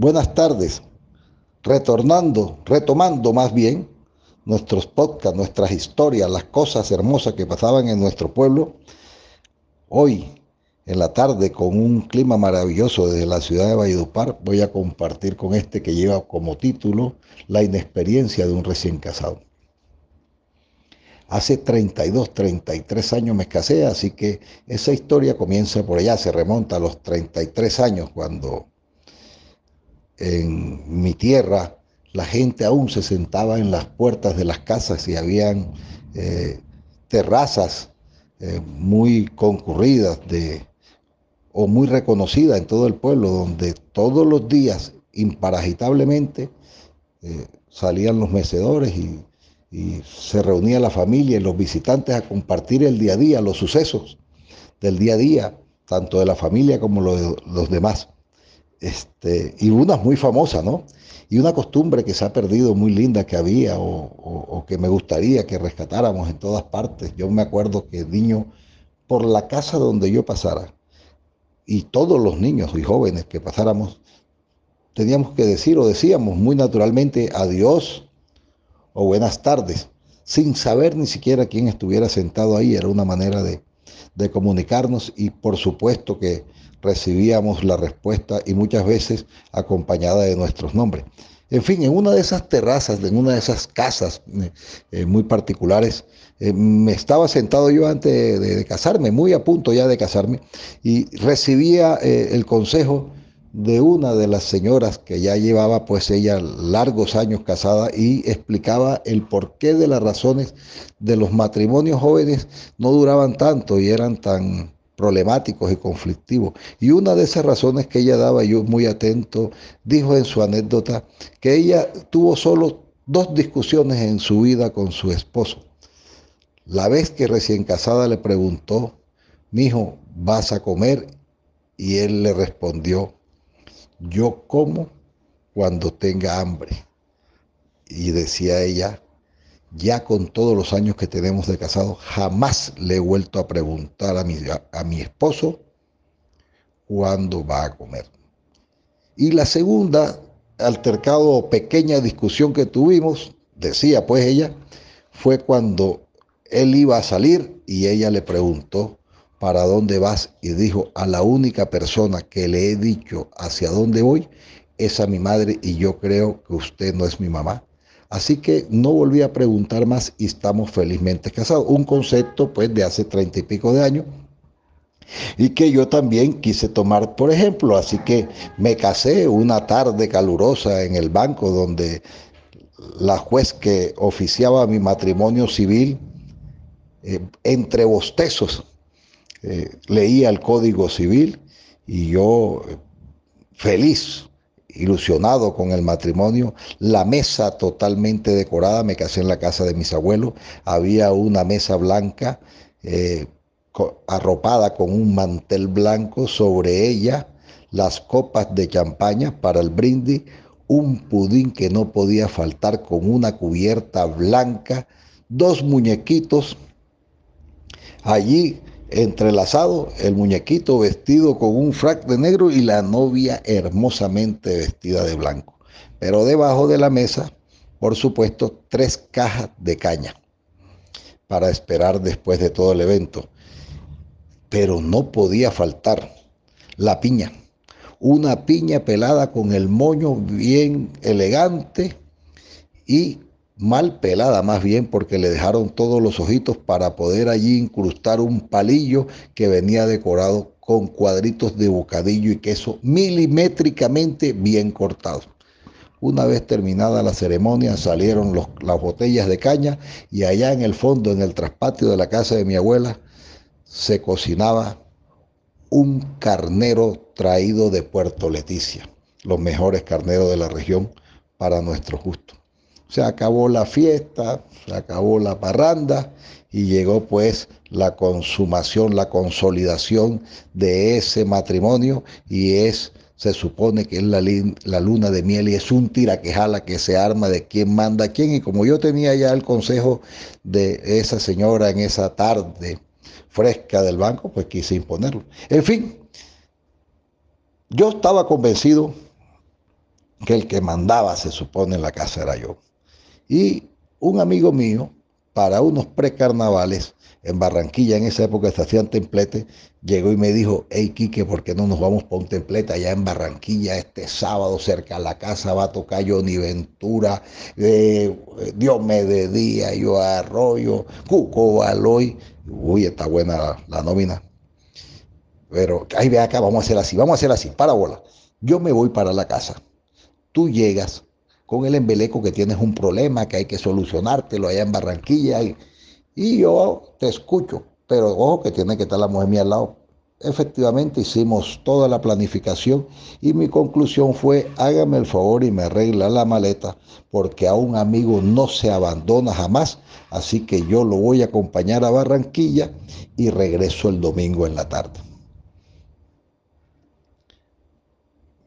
Buenas tardes. Retornando, retomando más bien nuestros podcasts, nuestras historias, las cosas hermosas que pasaban en nuestro pueblo. Hoy, en la tarde, con un clima maravilloso desde la ciudad de Valledupar, voy a compartir con este que lleva como título La inexperiencia de un recién casado. Hace 32, 33 años me casé, así que esa historia comienza por allá, se remonta a los 33 años, cuando en mi tierra la gente aún se sentaba en las puertas de las casas y habían eh, terrazas eh, muy concurridas o muy reconocidas en todo el pueblo, donde todos los días, imparagitablemente, eh, salían los mecedores y, se reunía la familia y los visitantes a compartir el día a día, los sucesos del día a día, tanto de la familia como los demás. Este, y una muy famosa, ¿no? Y una costumbre que se ha perdido muy linda que había o, que me gustaría que rescatáramos en todas partes. Yo me acuerdo que niño, por la casa donde yo pasara, y todos los niños y jóvenes que pasáramos, teníamos que decir o decíamos muy naturalmente adiós o buenas tardes, sin saber ni siquiera quién estuviera sentado ahí. Era una manera de, de comunicarnos y por supuesto que recibíamos la respuesta y muchas veces acompañada de nuestros nombres. En fin, en una de esas terrazas, en una de esas casas eh, eh, muy particulares, eh, me estaba sentado yo antes de, casarme, muy a punto ya de casarme, y recibía el consejo de una de las señoras que ya llevaba pues ella largos años casada y explicaba el porqué de las razones de los matrimonios jóvenes no duraban tanto y eran tan problemáticos y conflictivos. Y una de esas razones que ella daba, yo muy atento, dijo en su anécdota que ella tuvo solo dos discusiones en su vida con su esposo. La vez que recién casada le preguntó, mi hijo, ¿vas a comer? Y él le respondió, yo como cuando tenga hambre. Y decía ella, ya con todos los años que tenemos de casado, jamás le he vuelto a preguntar a mi, a, mi esposo cuándo va a comer. Y la segunda, altercado o pequeña discusión que tuvimos, decía pues ella, fue cuando él iba a salir y ella le preguntó, ¿para dónde vas? Y dijo, a la única persona que le he dicho hacia dónde voy es a mi madre y yo creo que usted no es mi mamá. Así que no volví a preguntar más y estamos felizmente casados. Un concepto pues de hace treinta y pico de años y que yo también quise tomar por ejemplo. Así que me casé una tarde calurosa en el banco donde la juez que oficiaba mi matrimonio civil, eh, entre bostezos, eh, leía el código civil y yo eh, feliz ilusionado con el matrimonio, la mesa totalmente decorada, me casé en la casa de mis abuelos, había una mesa blanca eh, arropada con un mantel blanco, sobre ella las copas de champaña para el brindis, un pudín que no podía faltar con una cubierta blanca, dos muñequitos. Allí entrelazado, el muñequito vestido con un frac de negro y la novia hermosamente vestida de blanco. Pero debajo de la mesa, por supuesto, tres cajas de caña para esperar después de todo el evento. Pero no podía faltar la piña. Una piña pelada con el moño bien elegante y mal pelada más bien porque le dejaron todos los ojitos para poder allí incrustar un palillo que venía decorado con cuadritos de bocadillo y queso milimétricamente bien cortados. Una vez terminada la ceremonia salieron las botellas de caña y allá en el fondo, en el traspatio de la casa de mi abuela, se cocinaba un carnero traído de Puerto Leticia, los mejores carneros de la región para nuestro gusto se acabó la fiesta, se acabó la parranda y llegó pues la consumación, la consolidación de ese matrimonio y es, se supone que es la, la luna de miel y es un tiraquejala que se arma de quién manda a quién y como yo tenía ya el consejo de esa señora en esa tarde fresca del banco, pues quise imponerlo. En fin, yo estaba convencido que el que mandaba, se supone, en la casa era yo. Y un amigo mío, para unos precarnavales, en Barranquilla, en esa época se hacían templetes, llegó y me dijo, hey Quique, ¿por qué no nos vamos para un templete allá en Barranquilla este sábado cerca a la casa? Va a tocar Johnny Ventura, eh, Dios me de día, yo arroyo, Cuco Baloy. Uy, está buena la, la nómina. Pero ahí ve acá, vamos a hacer así, vamos a hacer así, para bola. Yo me voy para la casa. Tú llegas con el embeleco que tienes un problema, que hay que solucionártelo allá en Barranquilla. Y, y yo te escucho, pero ojo que tiene que estar la mujer mía al lado. Efectivamente hicimos toda la planificación y mi conclusión fue, hágame el favor y me arregla la maleta, porque a un amigo no se abandona jamás, así que yo lo voy a acompañar a Barranquilla y regreso el domingo en la tarde.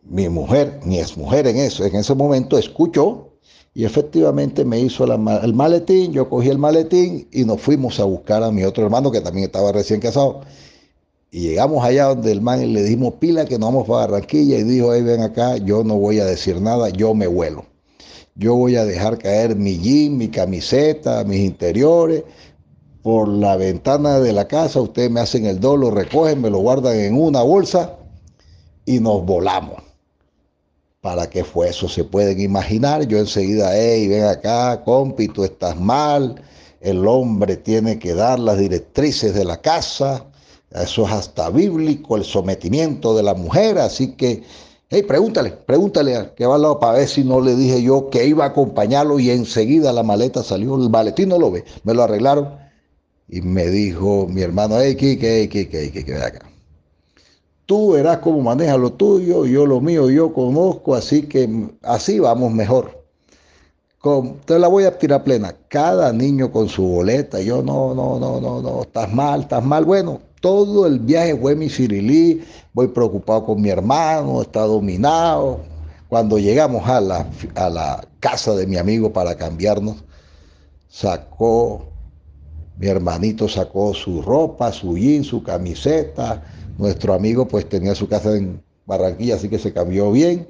Mi mujer, mi exmujer en eso, en ese momento escuchó y efectivamente me hizo el maletín, yo cogí el maletín y nos fuimos a buscar a mi otro hermano que también estaba recién casado. Y llegamos allá donde el man le dimos pila que nos vamos para Barranquilla y dijo, ahí ven acá, yo no voy a decir nada, yo me vuelo. Yo voy a dejar caer mi jean, mi camiseta, mis interiores por la ventana de la casa, ustedes me hacen el do, lo recogen, me lo guardan en una bolsa y nos volamos. ¿Para qué fue eso? Se pueden imaginar. Yo enseguida, hey, ven acá, compi, tú estás mal. El hombre tiene que dar las directrices de la casa. Eso es hasta bíblico, el sometimiento de la mujer. Así que, hey, pregúntale, pregúntale al que va al lado para ver si no le dije yo que iba a acompañarlo y enseguida la maleta salió. El maletín no lo ve. Me lo arreglaron. Y me dijo mi hermano, hey, Kike, hey, Kike, hey, Kike, ven acá tú verás cómo maneja lo tuyo, yo lo mío, yo conozco, así que así vamos mejor. te la voy a tirar plena. Cada niño con su boleta. Yo no, no, no, no, no, estás mal, estás mal. Bueno, todo el viaje fue mi cirilí. Voy preocupado con mi hermano, está dominado. Cuando llegamos a la, a la casa de mi amigo para cambiarnos, sacó, mi hermanito sacó su ropa, su jean, su camiseta, nuestro amigo pues tenía su casa en Barranquilla, así que se cambió bien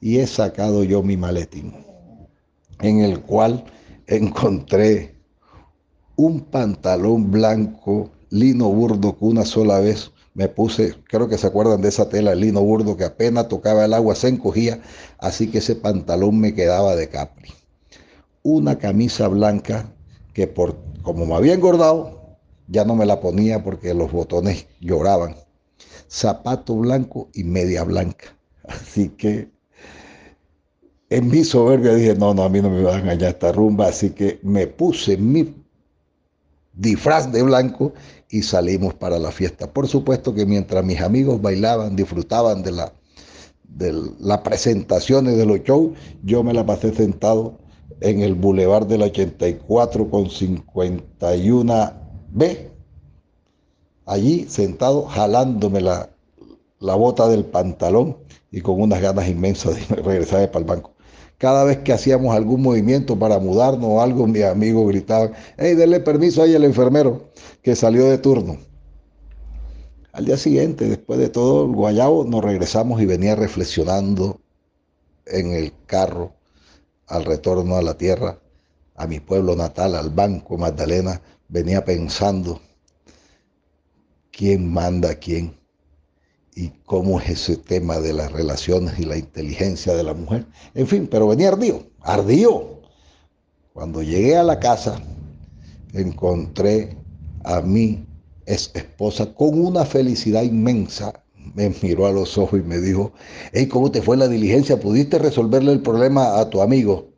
y he sacado yo mi maletín, en el cual encontré un pantalón blanco, lino burdo, que una sola vez me puse, creo que se acuerdan de esa tela, lino burdo, que apenas tocaba el agua se encogía, así que ese pantalón me quedaba de capri. Una camisa blanca que por como me había engordado, ya no me la ponía porque los botones lloraban zapato blanco y media blanca. Así que en mi soberbia dije, no, no, a mí no me va a engañar esta rumba, así que me puse mi disfraz de blanco y salimos para la fiesta. Por supuesto que mientras mis amigos bailaban, disfrutaban de la de las presentaciones de los shows, yo me la pasé sentado en el Boulevard del 84 con 51B allí sentado jalándome la, la bota del pantalón y con unas ganas inmensas de regresar para el banco. Cada vez que hacíamos algún movimiento para mudarnos o algo, mis amigos gritaban, hey, denle permiso ahí al enfermero que salió de turno. Al día siguiente, después de todo el guayabo, nos regresamos y venía reflexionando en el carro al retorno a la tierra, a mi pueblo natal, al banco Magdalena, venía pensando quién manda a quién y cómo es ese tema de las relaciones y la inteligencia de la mujer. En fin, pero venía ardido, ardió. Cuando llegué a la casa, encontré a mi esposa con una felicidad inmensa. Me miró a los ojos y me dijo, hey, ¿cómo te fue la diligencia? ¿Pudiste resolverle el problema a tu amigo?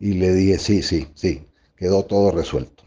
Y le dije, sí, sí, sí, quedó todo resuelto.